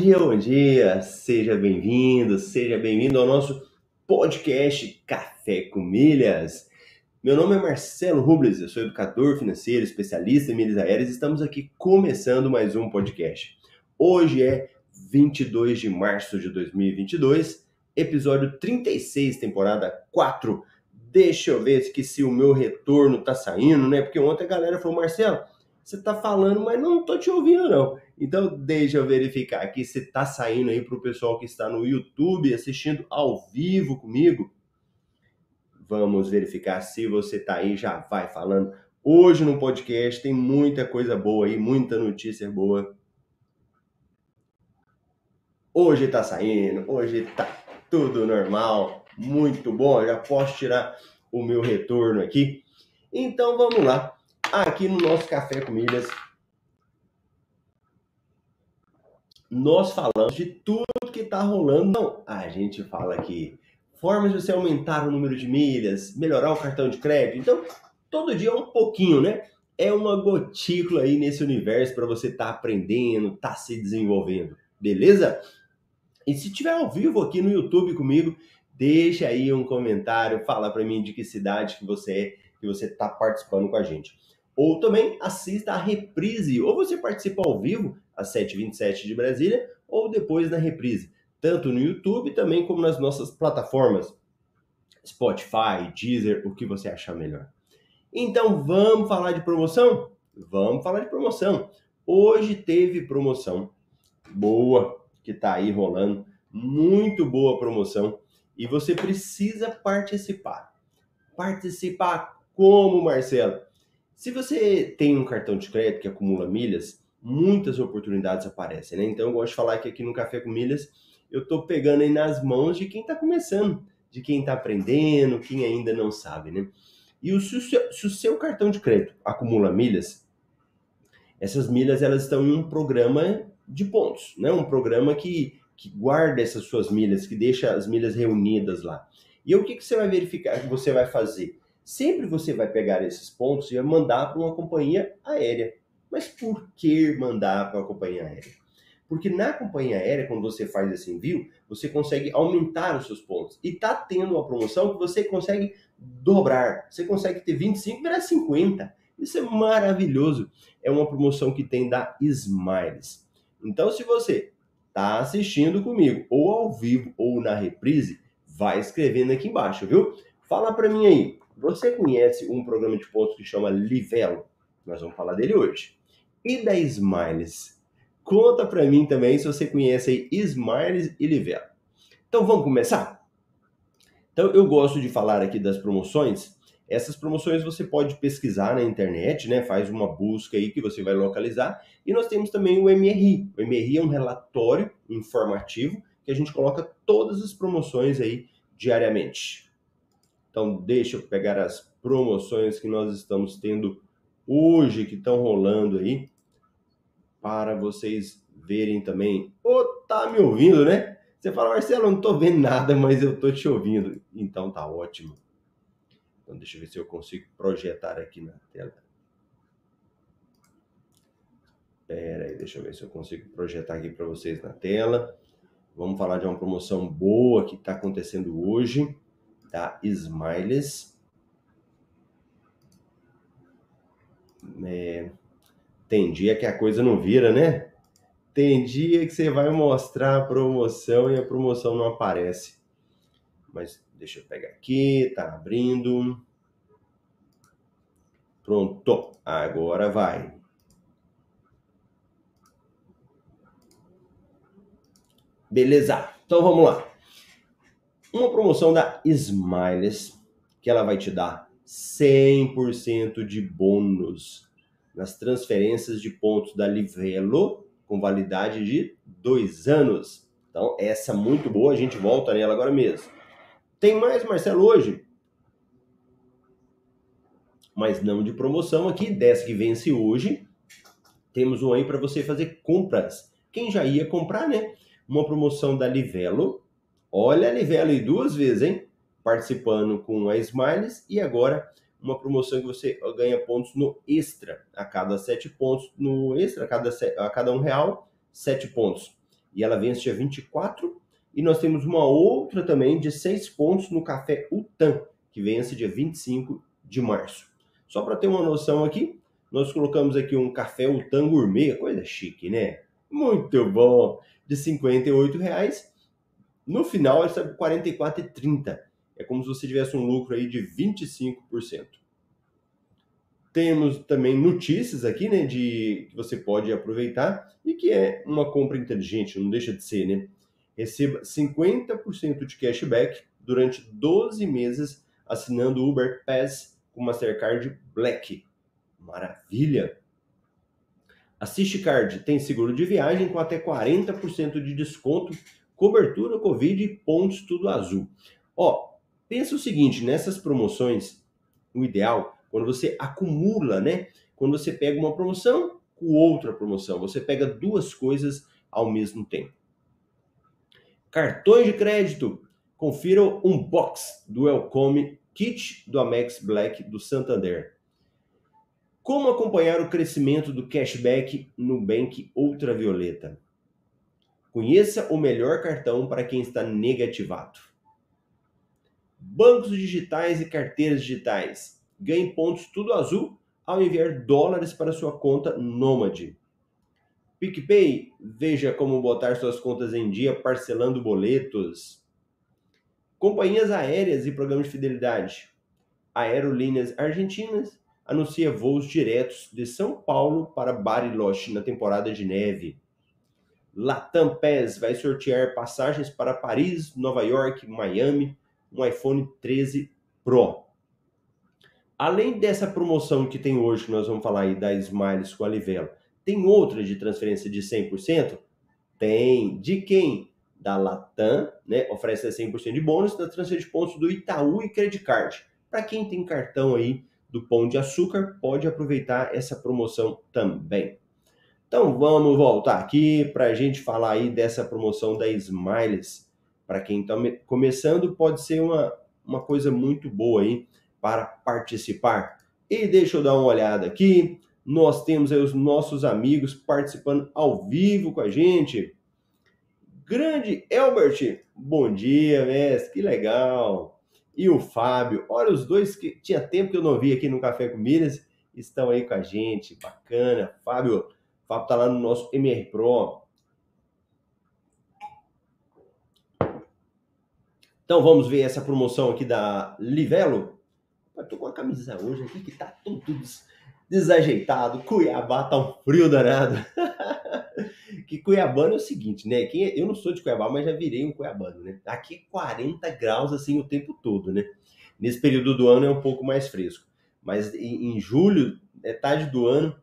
Dia, bom dia, seja bem-vindo, seja bem-vindo ao nosso podcast Café com Milhas. Meu nome é Marcelo Rubles, eu sou educador financeiro, especialista em milhas aéreas e estamos aqui começando mais um podcast. Hoje é 22 de março de 2022, episódio 36, temporada 4. Deixa eu ver se o meu retorno tá saindo, né? Porque ontem a galera falou, Marcelo, você tá falando, mas não tô te ouvindo não. Então deixa eu verificar aqui se tá saindo aí pro pessoal que está no YouTube assistindo ao vivo comigo. Vamos verificar se você tá aí, já vai falando. Hoje no podcast tem muita coisa boa aí, muita notícia boa. Hoje tá saindo, hoje tá tudo normal, muito bom. Já posso tirar o meu retorno aqui. Então vamos lá aqui no nosso Café com Milhas, nós falamos de tudo que está rolando. A gente fala aqui formas de você aumentar o número de milhas, melhorar o cartão de crédito. Então, todo dia é um pouquinho, né? É uma gotícula aí nesse universo para você estar tá aprendendo, estar tá se desenvolvendo, beleza? E se tiver ao vivo aqui no YouTube comigo, deixa aí um comentário, fala para mim de que cidade que você é, que você está participando com a gente. Ou também assista a reprise, ou você participa ao vivo às 7h27 de Brasília, ou depois na reprise, tanto no YouTube também como nas nossas plataformas Spotify, Deezer, o que você achar melhor. Então vamos falar de promoção? Vamos falar de promoção. Hoje teve promoção boa que está aí rolando, muito boa promoção e você precisa participar. Participar como, Marcelo? Se você tem um cartão de crédito que acumula milhas, muitas oportunidades aparecem, né? Então eu gosto de falar que aqui no Café com Milhas eu estou pegando aí nas mãos de quem está começando, de quem está aprendendo, quem ainda não sabe, né? E o, se, o seu, se o seu cartão de crédito acumula milhas, essas milhas elas estão em um programa de pontos, né? Um programa que, que guarda essas suas milhas, que deixa as milhas reunidas lá. E o que, que você vai verificar, que você vai fazer? Sempre você vai pegar esses pontos e vai mandar para uma companhia aérea. Mas por que mandar para uma companhia aérea? Porque na companhia aérea, quando você faz esse envio, você consegue aumentar os seus pontos. E tá tendo uma promoção que você consegue dobrar. Você consegue ter 25 virar 50. Isso é maravilhoso. É uma promoção que tem da Smiles. Então, se você está assistindo comigo, ou ao vivo, ou na reprise, vai escrevendo aqui embaixo, viu? Fala para mim aí, você conhece um programa de pontos que chama Livelo? Nós vamos falar dele hoje. E da Smiles? Conta para mim também se você conhece aí Smiles e Livelo. Então vamos começar? Então eu gosto de falar aqui das promoções. Essas promoções você pode pesquisar na internet, né? Faz uma busca aí que você vai localizar. E nós temos também o MRI. O MRI é um relatório informativo que a gente coloca todas as promoções aí diariamente. Então, deixa eu pegar as promoções que nós estamos tendo hoje, que estão rolando aí, para vocês verem também. Ô, tá me ouvindo, né? Você fala, Marcelo, não tô vendo nada, mas eu tô te ouvindo. Então tá ótimo. Então deixa eu ver se eu consigo projetar aqui na tela. Pera aí, deixa eu ver se eu consigo projetar aqui para vocês na tela. Vamos falar de uma promoção boa que está acontecendo hoje da Smiles. É, tem dia que a coisa não vira, né? Tem dia que você vai mostrar a promoção e a promoção não aparece. Mas deixa eu pegar aqui, tá abrindo. Pronto, agora vai. Beleza, então vamos lá uma promoção da Smiles que ela vai te dar 100% de bônus nas transferências de pontos da Livelo com validade de dois anos. Então, essa é muito boa, a gente volta nela agora mesmo. Tem mais, Marcelo, hoje? Mas não de promoção aqui, dessa que vence hoje. Temos um aí para você fazer compras. Quem já ia comprar, né? Uma promoção da Livelo Olha a Livelo aí duas vezes, hein? Participando com a Smiles e agora uma promoção que você ganha pontos no extra. A cada sete pontos no extra, a cada, a cada um real, sete pontos. e ela vence dia 24. E nós temos uma outra também de 6 pontos no café Utan, que vence dia 25 de março. Só para ter uma noção aqui, nós colocamos aqui um café Utan Gourmet, coisa chique, né? Muito bom, de 58 reais. No final, ele está por R$ 44,30. É como se você tivesse um lucro aí de 25%. Temos também notícias aqui, né, de que você pode aproveitar e que é uma compra inteligente, não deixa de ser, né? Receba 50% de cashback durante 12 meses assinando o Uber Pass com Mastercard Black. Maravilha! A Card tem seguro de viagem com até 40% de desconto, cobertura Covid pontos tudo azul. Ó, pensa o seguinte, nessas promoções, o ideal, quando você acumula, né? Quando você pega uma promoção com outra promoção, você pega duas coisas ao mesmo tempo. Cartões de crédito. Confira um box do Welcome Kit do Amex Black do Santander. Como acompanhar o crescimento do cashback no Bank Ultravioleta? Conheça o melhor cartão para quem está negativado. Bancos digitais e carteiras digitais. Ganhe pontos tudo azul ao enviar dólares para sua conta Nômade. PicPay, veja como botar suas contas em dia parcelando boletos. Companhias aéreas e programas de fidelidade. Aerolíneas Argentinas anuncia voos diretos de São Paulo para Bariloche na temporada de neve. Latam PES vai sortear passagens para Paris, Nova York, Miami, um iPhone 13 Pro. Além dessa promoção que tem hoje, que nós vamos falar aí da Smiles com a Livelo, tem outra de transferência de 100%? Tem. De quem? Da Latam, né? Oferece 100% de bônus da transferência de pontos do Itaú e Credit Card. Para quem tem cartão aí do Pão de Açúcar pode aproveitar essa promoção também. Então vamos voltar aqui para a gente falar aí dessa promoção da Smiles. Para quem está começando, pode ser uma, uma coisa muito boa aí para participar. E deixa eu dar uma olhada aqui. Nós temos aí os nossos amigos participando ao vivo com a gente. Grande Elbert, bom dia, mestre, que legal e o Fábio. Olha, os dois que tinha tempo que eu não vi aqui no Café com Milhas estão aí com a gente. Bacana. Fábio, o Fábio tá lá no nosso MR Pro. Então vamos ver essa promoção aqui da Livelo. Tô com a camisa hoje aqui que tá tudo desajeitado. Cuiabá tá um frio danado. que Cuiabano é o seguinte, né? Quem, é, eu não sou de Cuiabá, mas já virei um Cuiabano, né? Aqui é 40 graus assim o tempo todo, né? Nesse período do ano é um pouco mais fresco. Mas em, julho, é tarde do ano,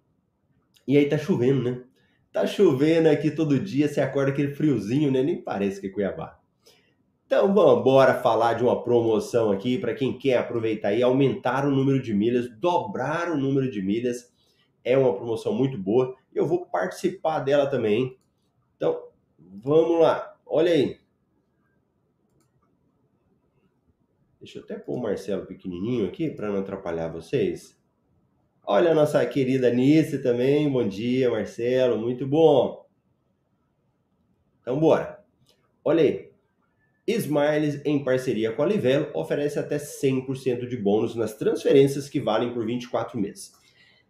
e aí tá chovendo, né? Tá chovendo aqui todo dia, você acorda aquele friozinho, né? Nem parece que é Cuiabá. Então, vamos bora falar de uma promoção aqui para quem quer aproveitar e aumentar o número de milhas, dobrar o número de milhas. É uma promoção muito boa. Eu vou participar dela também. Então, vamos lá. Olha aí. Deixa eu até pôr o Marcelo pequenininho aqui para não atrapalhar vocês. Olha a nossa querida Nice também. Bom dia, Marcelo. Muito bom. Então, bora. Olha aí. Smiles, em parceria com a Livelo, oferece até 100% de bônus nas transferências que valem por 24 meses.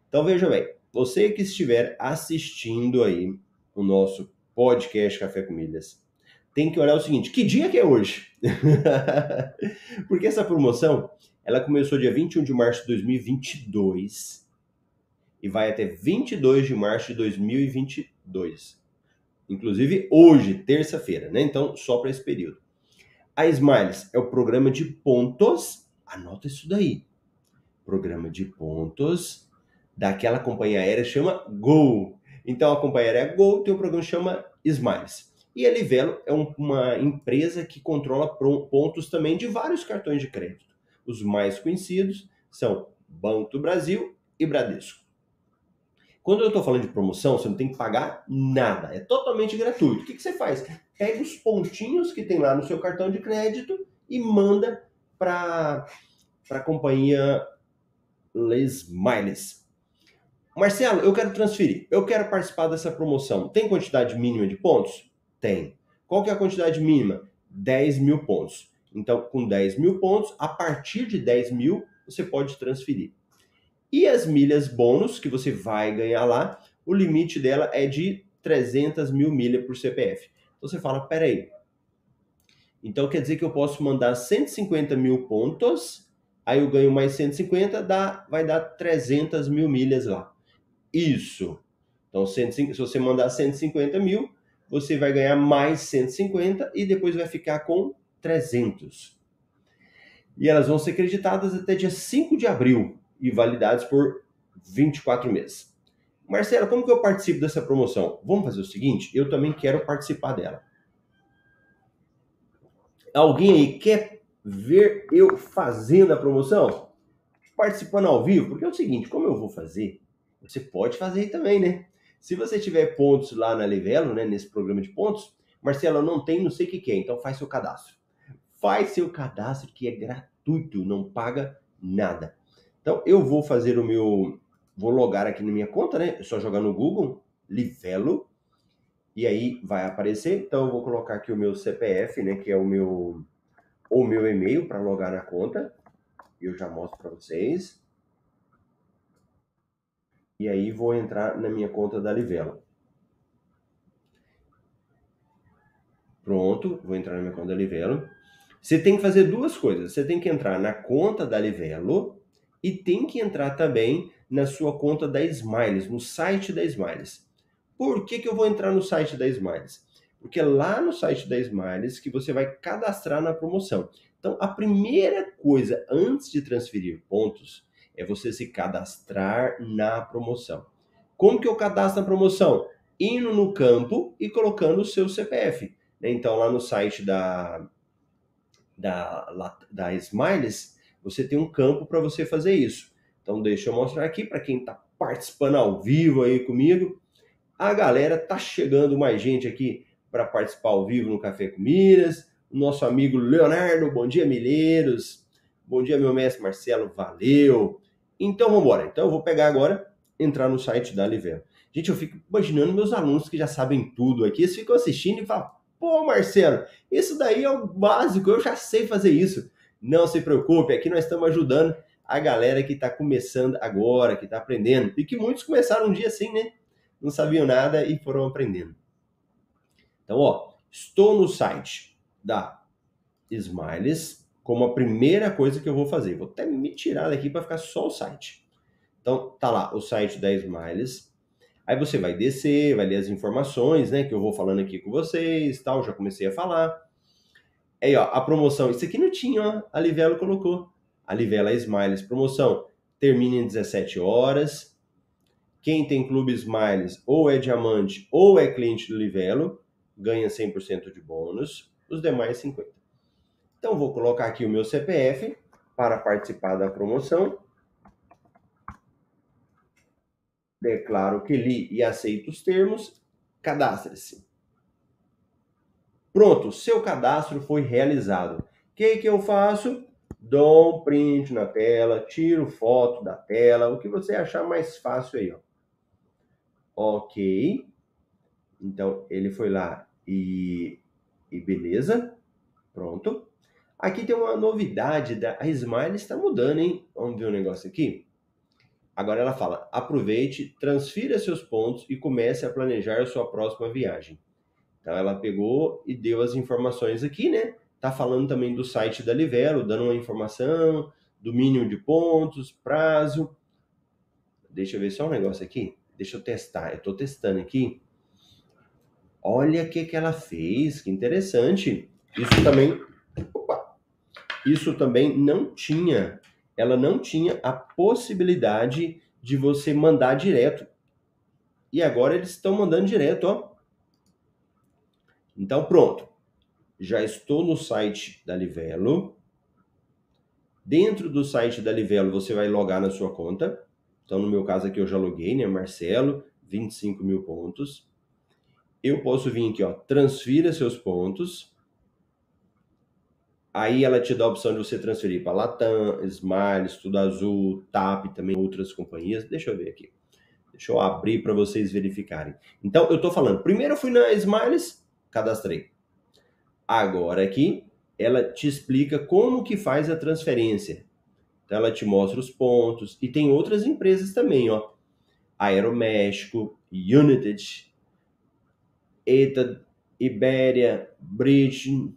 Então veja bem, você que estiver assistindo aí o nosso podcast Café com Milhas, tem que olhar o seguinte, que dia que é hoje? Porque essa promoção, ela começou dia 21 de março de 2022 e vai até 22 de março de 2022. Inclusive hoje, terça-feira, né? Então, só para esse período. A Smiles é o programa de pontos, anota isso daí. Programa de pontos daquela companhia aérea chama Gol. Então a companhia aérea Gol tem um programa que chama Smiles. E a Livelo é um, uma empresa que controla pontos também de vários cartões de crédito. Os mais conhecidos são Banco do Brasil e Bradesco. Quando eu estou falando de promoção, você não tem que pagar nada, é totalmente gratuito. O que, que você faz? Pega os pontinhos que tem lá no seu cartão de crédito e manda para a companhia Les Miles. Marcelo, eu quero transferir, eu quero participar dessa promoção. Tem quantidade mínima de pontos? Tem. Qual que é a quantidade mínima? 10 mil pontos. Então, com 10 mil pontos, a partir de 10 mil, você pode transferir. E as milhas bônus que você vai ganhar lá, o limite dela é de 300 mil milhas por CPF. Então você fala, peraí, então quer dizer que eu posso mandar 150 mil pontos, aí eu ganho mais 150, dá, vai dar 300 mil milhas lá. Isso. Então, se você mandar 150 mil, você vai ganhar mais 150 e depois vai ficar com 300. E elas vão ser creditadas até dia 5 de abril e validadas por 24 meses. Marcelo, como que eu participo dessa promoção? Vamos fazer o seguinte, eu também quero participar dela. Alguém aí quer ver eu fazendo a promoção? Participando ao vivo? Porque é o seguinte, como eu vou fazer, você pode fazer aí também, né? Se você tiver pontos lá na Livelo, né, nesse programa de pontos, Marcelo, não tem, não sei o que, que é, então faz seu cadastro. Faz seu cadastro que é gratuito, não paga nada. Então eu vou fazer o meu, vou logar aqui na minha conta, né? É só jogar no Google Livelo e aí vai aparecer. Então eu vou colocar aqui o meu CPF, né, que é o meu o meu e-mail para logar na conta. Eu já mostro para vocês. E aí vou entrar na minha conta da Livelo. Pronto, vou entrar na minha conta da Livelo. Você tem que fazer duas coisas. Você tem que entrar na conta da Livelo e tem que entrar também na sua conta da Smiles, no site da Smiles. Por que, que eu vou entrar no site da Smiles? Porque é lá no site da Smiles que você vai cadastrar na promoção. Então, a primeira coisa antes de transferir pontos é você se cadastrar na promoção. Como que eu cadastro na promoção? Indo no campo e colocando o seu CPF. Né? Então, lá no site da, da, da Smiles, você tem um campo para você fazer isso. Então, deixa eu mostrar aqui para quem está participando ao vivo aí comigo. A galera tá chegando mais gente aqui para participar ao vivo no Café com Miras. O nosso amigo Leonardo, bom dia, Milheiros. Bom dia, meu mestre Marcelo, valeu. Então vamos embora. Então eu vou pegar agora, entrar no site da Livelo. Gente, eu fico imaginando meus alunos que já sabem tudo aqui, eles ficam assistindo e falam: pô, Marcelo, isso daí é o básico, eu já sei fazer isso. Não se preocupe, aqui nós estamos ajudando a galera que está começando agora, que está aprendendo. E que muitos começaram um dia assim, né? não sabiam nada e foram aprendendo. Então, ó, estou no site da Smiles como a primeira coisa que eu vou fazer. Vou até me tirar daqui para ficar só o site. Então, tá lá o site da Smiles. Aí você vai descer, vai ler as informações, né, que eu vou falando aqui com vocês, tal, já comecei a falar. Aí, ó, a promoção, isso aqui não tinha, ó, a Livelo colocou. A Livela Smiles promoção termina em 17 horas quem tem clube Smiles ou é diamante ou é cliente do Livelo ganha 100% de bônus, os demais 50%. Então vou colocar aqui o meu CPF para participar da promoção. Declaro que li e aceito os termos. Cadastre-se. Pronto, seu cadastro foi realizado. O que, que eu faço? Dou um print na tela, tiro foto da tela, o que você achar mais fácil aí, ó. Ok. Então, ele foi lá e, e beleza. Pronto. Aqui tem uma novidade da a Smile está mudando, hein? Vamos ver um negócio aqui. Agora ela fala: aproveite, transfira seus pontos e comece a planejar a sua próxima viagem. Então ela pegou e deu as informações aqui, né? Tá falando também do site da Livelo, dando uma informação do mínimo de pontos, prazo. Deixa eu ver só um negócio aqui. Deixa eu testar. Eu estou testando aqui. Olha o que, que ela fez. Que interessante. Isso também. Opa! Isso também não tinha. Ela não tinha a possibilidade de você mandar direto. E agora eles estão mandando direto, ó. Então pronto. Já estou no site da Livelo. Dentro do site da Livelo, você vai logar na sua conta. Então, no meu caso aqui, eu já loguei, né? Marcelo, 25 mil pontos. Eu posso vir aqui, ó, transfira seus pontos. Aí ela te dá a opção de você transferir para Latam, Smiles, Tudo Azul, TAP, também outras companhias. Deixa eu ver aqui. Deixa eu abrir para vocês verificarem. Então, eu estou falando, primeiro eu fui na Smiles, cadastrei. Agora aqui, ela te explica como que faz a transferência. Então ela te mostra os pontos e tem outras empresas também, ó. Aeroméxico, United, ETA, Ibéria, Bridge.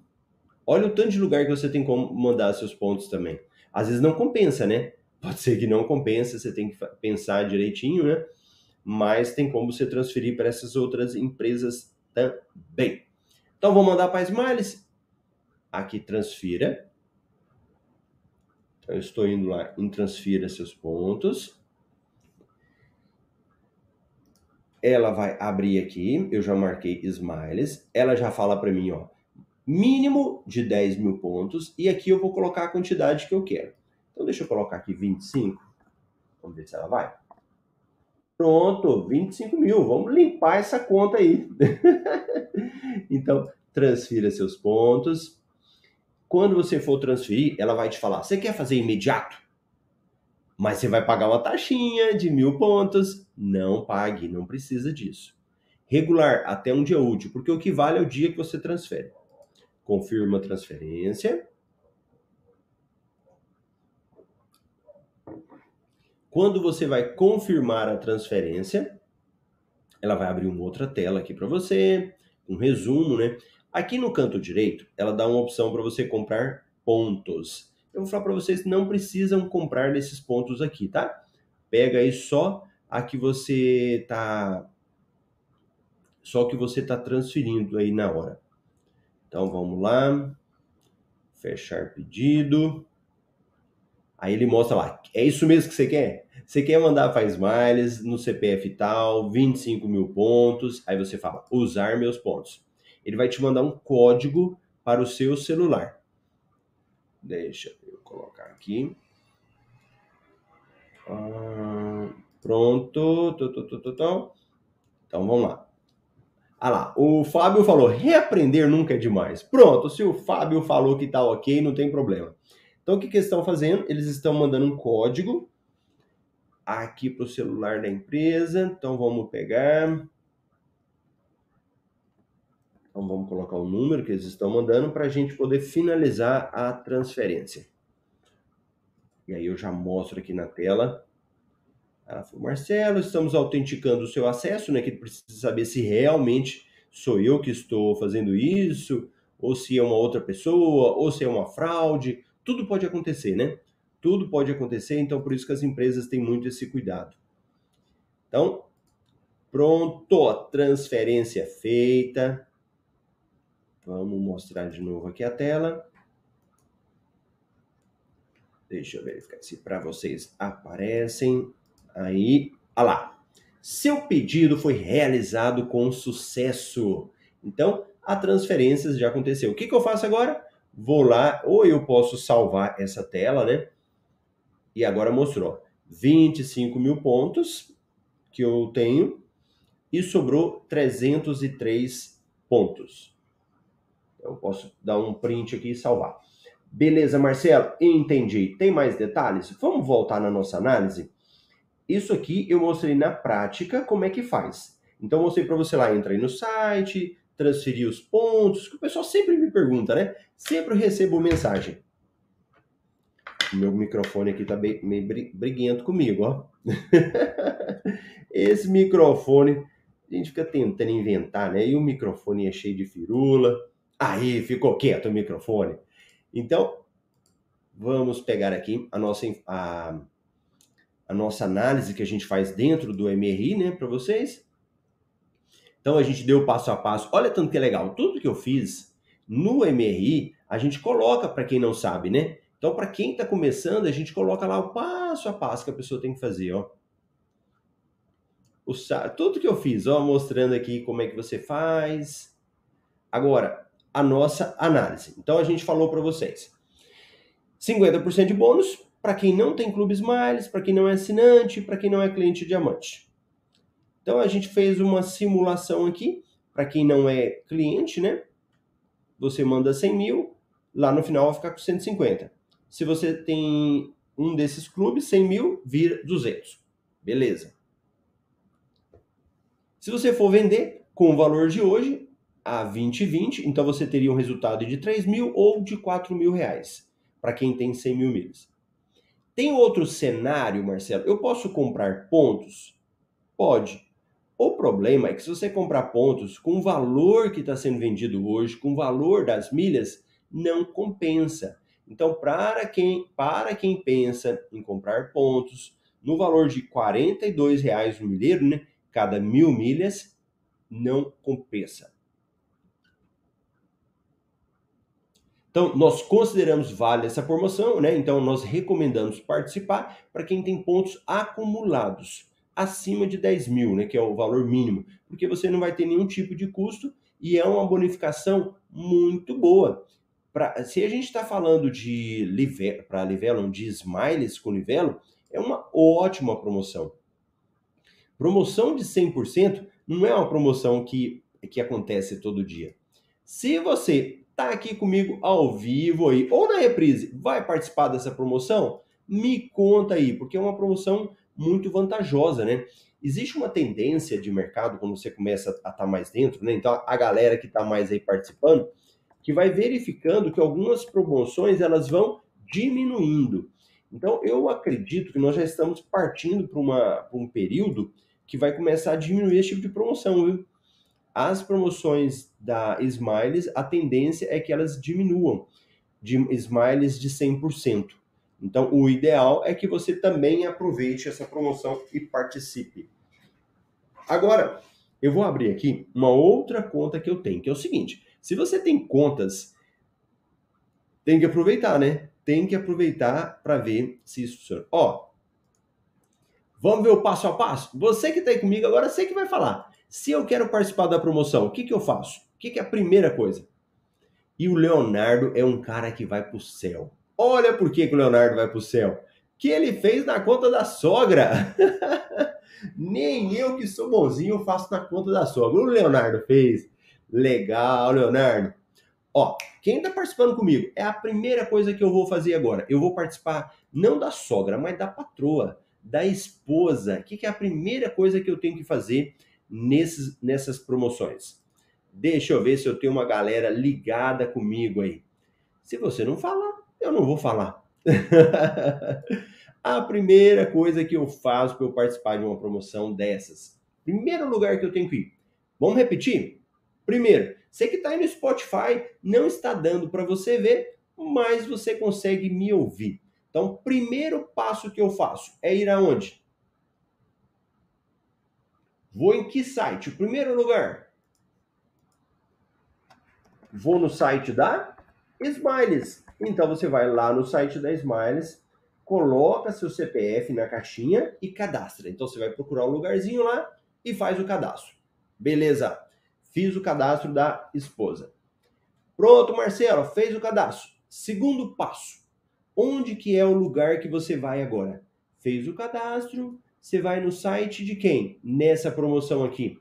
Olha o tanto de lugar que você tem como mandar seus pontos também. Às vezes não compensa, né? Pode ser que não compensa, você tem que pensar direitinho, né? Mas tem como você transferir para essas outras empresas também. Então vou mandar para Smiles. Aqui transfira. Então eu estou indo lá em transfira seus pontos. Ela vai abrir aqui, eu já marquei Smiles. Ela já fala para mim, ó, mínimo de 10 mil pontos. E aqui eu vou colocar a quantidade que eu quero. Então deixa eu colocar aqui 25. Vamos ver se ela vai. Pronto, 25 mil. Vamos limpar essa conta aí. então, transfira seus pontos. Quando você for transferir, ela vai te falar: você quer fazer imediato? Mas você vai pagar uma taxinha de mil pontos. Não pague, não precisa disso. Regular até um dia útil, porque o que vale é o dia que você transfere. Confirma a transferência. Quando você vai confirmar a transferência, ela vai abrir uma outra tela aqui para você, um resumo, né? Aqui no canto direito, ela dá uma opção para você comprar pontos. Eu vou falar para vocês não precisam comprar desses pontos aqui, tá? Pega aí só a que você tá só que você tá transferindo aí na hora. Então vamos lá. Fechar pedido. Aí ele mostra lá, é isso mesmo que você quer? Você quer mandar para Smiles no CPF tal, 25 mil pontos, aí você fala, usar meus pontos. Ele vai te mandar um código para o seu celular. Deixa eu colocar aqui. Ah, pronto. Então vamos lá. Ah lá, o Fábio falou, reaprender nunca é demais. Pronto, se o Fábio falou que tá ok, não tem problema. Então, o que, que eles estão fazendo? Eles estão mandando um código aqui para o celular da empresa. Então, vamos pegar. Então, vamos colocar o número que eles estão mandando para a gente poder finalizar a transferência. E aí eu já mostro aqui na tela. Ela falou, Marcelo, estamos autenticando o seu acesso, né? Que precisa saber se realmente sou eu que estou fazendo isso, ou se é uma outra pessoa, ou se é uma fraude tudo pode acontecer, né? Tudo pode acontecer, então por isso que as empresas têm muito esse cuidado. Então, pronto, transferência feita. Vamos mostrar de novo aqui a tela. Deixa eu verificar se para vocês aparecem. Aí, olha lá. Seu pedido foi realizado com sucesso. Então, a transferência já aconteceu. O que, que eu faço agora? Vou lá, ou eu posso salvar essa tela, né? E agora mostrou 25 mil pontos que eu tenho e sobrou 303 pontos. Eu posso dar um print aqui e salvar. Beleza, Marcelo? Entendi. Tem mais detalhes? Vamos voltar na nossa análise? Isso aqui eu mostrei na prática como é que faz. Então, mostrei para você lá, entra aí no site, transferir os pontos, que o pessoal sempre me pergunta, né? Sempre recebo mensagem. O meu microfone aqui tá bem, meio briguento comigo, ó. Esse microfone, a gente fica tentando inventar, né? E o microfone é cheio de firula. Aí, ficou quieto o microfone. Então, vamos pegar aqui a nossa, a, a nossa análise que a gente faz dentro do MRI, né, para vocês. Então a gente deu passo a passo. Olha tanto que é legal. Tudo que eu fiz no MRI, a gente coloca para quem não sabe, né? Então, para quem está começando, a gente coloca lá o passo a passo que a pessoa tem que fazer, ó. O, tudo que eu fiz, ó, mostrando aqui como é que você faz. Agora, a nossa análise. Então, a gente falou para vocês. 50% de bônus para quem não tem Clube Smiles, para quem não é assinante, para quem não é cliente diamante. Então a gente fez uma simulação aqui, para quem não é cliente, né? Você manda 100 mil, lá no final vai ficar com 150. Se você tem um desses clubes, 100 mil vira 200. Beleza. Se você for vender com o valor de hoje, a 2020, então você teria um resultado de 3 mil ou de 4 mil reais, para quem tem 100 mil milhas. Tem outro cenário, Marcelo? Eu posso comprar pontos? Pode. O problema é que se você comprar pontos com o valor que está sendo vendido hoje, com o valor das milhas, não compensa. Então, para quem, para quem pensa em comprar pontos no valor de R$ reais no milheiro, né, cada mil milhas, não compensa. Então, nós consideramos válida essa promoção, né? Então, nós recomendamos participar para quem tem pontos acumulados acima de 10 mil, né? Que é o valor mínimo, porque você não vai ter nenhum tipo de custo e é uma bonificação muito boa. Pra, se a gente está falando de para Livelo, de Smiles com Livelo, é uma ótima promoção. Promoção de 100% não é uma promoção que, que acontece todo dia. Se você está aqui comigo ao vivo aí, ou na reprise, vai participar dessa promoção? Me conta aí, porque é uma promoção muito vantajosa, né? Existe uma tendência de mercado quando você começa a estar tá mais dentro, né? Então a galera que está mais aí participando, que vai verificando que algumas promoções elas vão diminuindo. Então eu acredito que nós já estamos partindo para um período que vai começar a diminuir esse tipo de promoção, viu? As promoções da Smiles, a tendência é que elas diminuam de Smiles de 100%. Então, o ideal é que você também aproveite essa promoção e participe. Agora, eu vou abrir aqui uma outra conta que eu tenho, que é o seguinte: se você tem contas, tem que aproveitar, né? Tem que aproveitar para ver se isso funciona. Ó, vamos ver o passo a passo? Você que está aí comigo agora, sei que vai falar. Se eu quero participar da promoção, o que, que eu faço? O que, que é a primeira coisa? E o Leonardo é um cara que vai para o céu. Olha por que, que o Leonardo vai para o céu. Que ele fez na conta da sogra. Nem eu que sou bonzinho faço na conta da sogra. O Leonardo fez. Legal, Leonardo. Ó, quem está participando comigo é a primeira coisa que eu vou fazer agora. Eu vou participar não da sogra, mas da patroa, da esposa. O que, que é a primeira coisa que eu tenho que fazer nesses, nessas promoções. Deixa eu ver se eu tenho uma galera ligada comigo aí. Se você não falar, eu não vou falar. a primeira coisa que eu faço para eu participar de uma promoção dessas. Primeiro lugar que eu tenho que ir. Vamos repetir? Primeiro, você que está aí no Spotify, não está dando para você ver, mas você consegue me ouvir. Então, primeiro passo que eu faço é ir aonde? Vou em que site? O primeiro lugar. Vou no site da Smiles. Então você vai lá no site da Smiles, coloca seu CPF na caixinha e cadastra. Então você vai procurar um lugarzinho lá e faz o cadastro. Beleza. Fiz o cadastro da esposa. Pronto, Marcelo, fez o cadastro. Segundo passo. Onde que é o lugar que você vai agora? Fez o cadastro, você vai no site de quem? Nessa promoção aqui.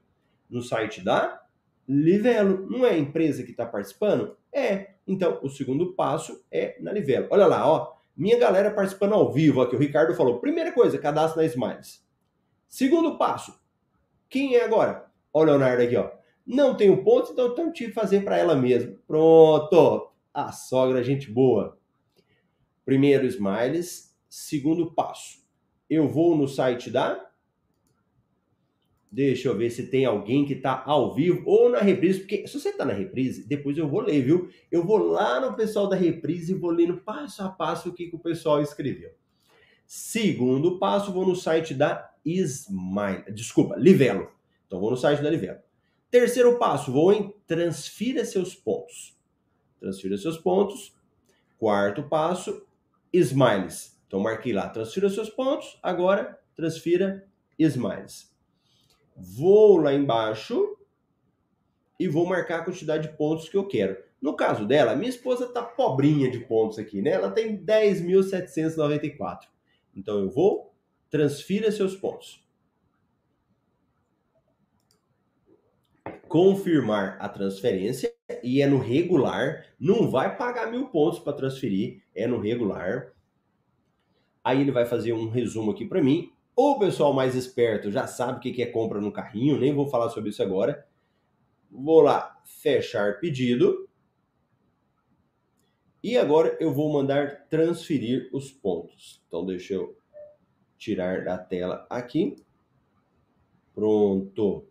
No site da Livelo. Não é a empresa que está participando? É. Então, o segundo passo é na Livelo. Olha lá, ó. Minha galera participando ao vivo aqui. O Ricardo falou: primeira coisa, cadastro na Smiles. Segundo passo, quem é agora? Olha o Leonardo aqui, ó. Não tenho pontos, então eu tenho que fazer para ela mesma. Pronto. A sogra, gente boa. Primeiro, Smiles. Segundo passo, eu vou no site da. Deixa eu ver se tem alguém que está ao vivo ou na reprise, porque se você está na reprise, depois eu vou ler, viu? Eu vou lá no pessoal da reprise e vou lendo passo a passo o que, que o pessoal escreveu. Segundo passo, vou no site da Smile, desculpa, Livelo. Então vou no site da Livelo. Terceiro passo, vou em transfira seus pontos. Transfira seus pontos. Quarto passo, Smiles. Então marquei lá, transfira seus pontos, agora transfira Smiles. Vou lá embaixo e vou marcar a quantidade de pontos que eu quero. No caso dela, minha esposa tá pobrinha de pontos aqui, né? Ela tem 10.794. Então eu vou transfira seus pontos. Confirmar a transferência e é no regular. Não vai pagar mil pontos para transferir, é no regular. Aí ele vai fazer um resumo aqui para mim. O pessoal mais esperto já sabe o que é compra no carrinho, nem vou falar sobre isso agora. Vou lá, fechar pedido. E agora eu vou mandar transferir os pontos. Então deixa eu tirar da tela aqui. Pronto.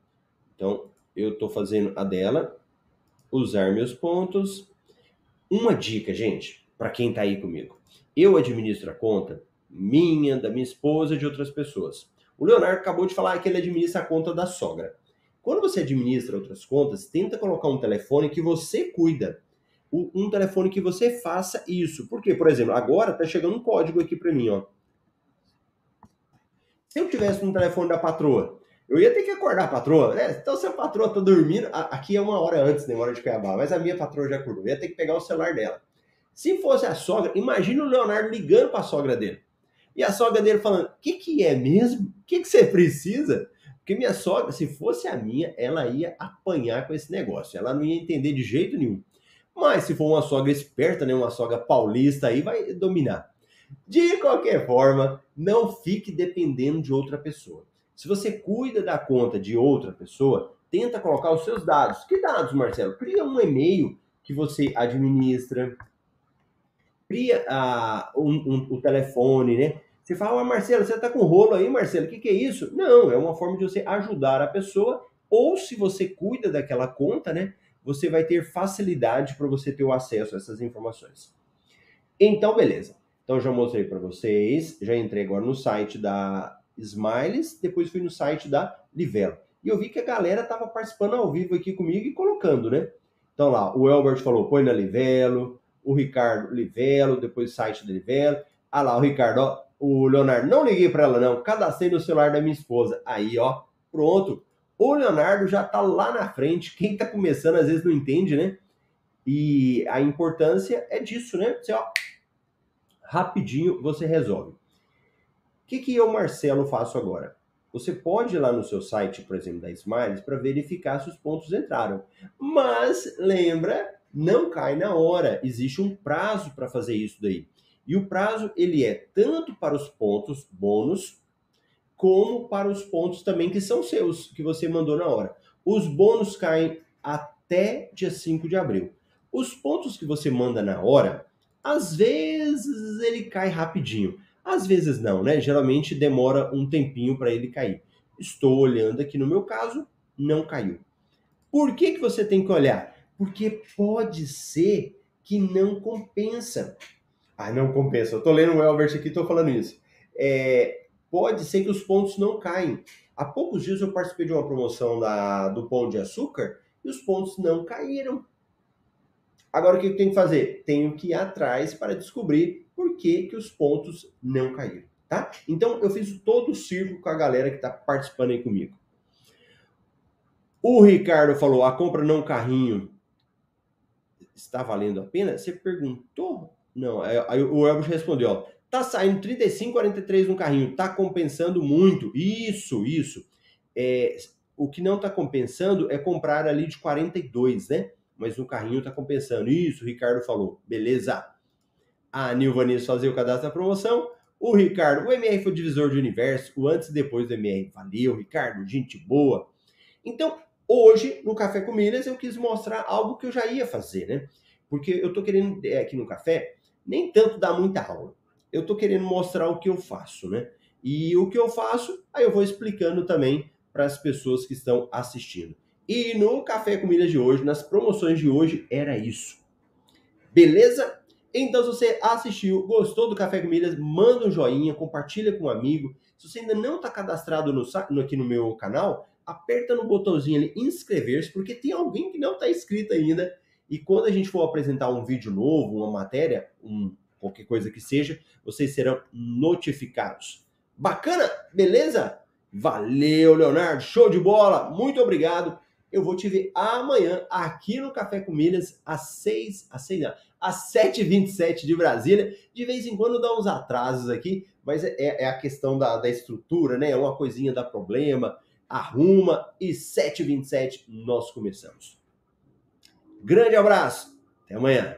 Então eu estou fazendo a dela, usar meus pontos. Uma dica, gente, para quem está aí comigo. Eu administro a conta minha, da minha esposa e de outras pessoas. O Leonardo acabou de falar que ele administra a conta da sogra. Quando você administra outras contas, tenta colocar um telefone que você cuida. Um telefone que você faça isso. Porque, por exemplo, agora tá chegando um código aqui para mim, ó. Se eu tivesse um telefone da patroa, eu ia ter que acordar a patroa, né? Então, se a patroa tá dormindo, aqui é uma hora antes, né? Uma hora de Cuiabá, mas a minha patroa já acordou. Eu ia ter que pegar o celular dela. Se fosse a sogra, imagina o Leonardo ligando para a sogra dele. E a sogra dele falando: O que, que é mesmo? O que, que você precisa? Porque minha sogra, se fosse a minha, ela ia apanhar com esse negócio. Ela não ia entender de jeito nenhum. Mas se for uma sogra esperta, né, uma sogra paulista, aí vai dominar. De qualquer forma, não fique dependendo de outra pessoa. Se você cuida da conta de outra pessoa, tenta colocar os seus dados. Que dados, Marcelo? Cria um e-mail que você administra, cria ah, um, um, o telefone, né? Você fala, ah, Marcelo, você está com rolo aí, Marcelo, o que, que é isso? Não, é uma forma de você ajudar a pessoa, ou se você cuida daquela conta, né? Você vai ter facilidade para você ter o acesso a essas informações. Então, beleza. Então, já mostrei para vocês, já entrei agora no site da Smiles, depois fui no site da Livelo. E eu vi que a galera estava participando ao vivo aqui comigo e colocando, né? Então lá, o Elbert falou, põe na Livelo, o Ricardo Livelo, depois site da Livelo. Ah lá, o Ricardo, ó, o Leonardo, não liguei para ela não, cadastrei no celular da minha esposa. Aí, ó, pronto. O Leonardo já tá lá na frente. Quem tá começando às vezes não entende, né? E a importância é disso, né? Você, ó, rapidinho você resolve. O que, que eu, Marcelo, faço agora? Você pode ir lá no seu site, por exemplo, da Smiles, para verificar se os pontos entraram. Mas lembra não cai na hora. Existe um prazo para fazer isso daí. E o prazo ele é tanto para os pontos bônus como para os pontos também que são seus, que você mandou na hora. Os bônus caem até dia 5 de abril. Os pontos que você manda na hora, às vezes ele cai rapidinho. Às vezes não, né? Geralmente demora um tempinho para ele cair. Estou olhando aqui no meu caso, não caiu. Por que, que você tem que olhar? Porque pode ser que não compensa. Ah, não compensa. Eu tô lendo o Elbert aqui tô falando isso. É, pode ser que os pontos não caem. Há poucos dias eu participei de uma promoção da, do Pão de Açúcar e os pontos não caíram. Agora o que eu tenho que fazer? Tenho que ir atrás para descobrir por que, que os pontos não caíram, tá? Então eu fiz todo o circo com a galera que está participando aí comigo. O Ricardo falou: a compra não carrinho está valendo a pena? Você perguntou? Não, aí o Elvis respondeu, ó, tá saindo 35,43 no carrinho, tá compensando muito. Isso, isso. É, o que não tá compensando é comprar ali de 42, né? Mas no carrinho tá compensando. Isso, o Ricardo falou. Beleza. A Nilvanis fazer o cadastro da promoção. O Ricardo, o MR foi o divisor de universo, o antes e depois do MR. Valeu, Ricardo, gente boa. Então, Hoje, no Café com Milhas, eu quis mostrar algo que eu já ia fazer, né? Porque eu tô querendo, é, aqui no café, nem tanto dar muita aula. Eu tô querendo mostrar o que eu faço, né? E o que eu faço, aí eu vou explicando também para as pessoas que estão assistindo. E no Café com de hoje, nas promoções de hoje, era isso. Beleza? Então, se você assistiu, gostou do Café com manda um joinha, compartilha com um amigo. Se você ainda não está cadastrado no, aqui no meu canal, aperta no botãozinho ali inscrever-se, porque tem alguém que não está inscrito ainda. E quando a gente for apresentar um vídeo novo, uma matéria, um, qualquer coisa que seja, vocês serão notificados. Bacana? Beleza? Valeu, Leonardo. Show de bola. Muito obrigado. Eu vou te ver amanhã aqui no Café com Milhas às 6, às 6 não, às 7h27 de Brasília. De vez em quando dá uns atrasos aqui, mas é, é a questão da, da estrutura, né? É uma coisinha dá problema arruma e 7h27 nós começamos. Grande abraço, até amanhã.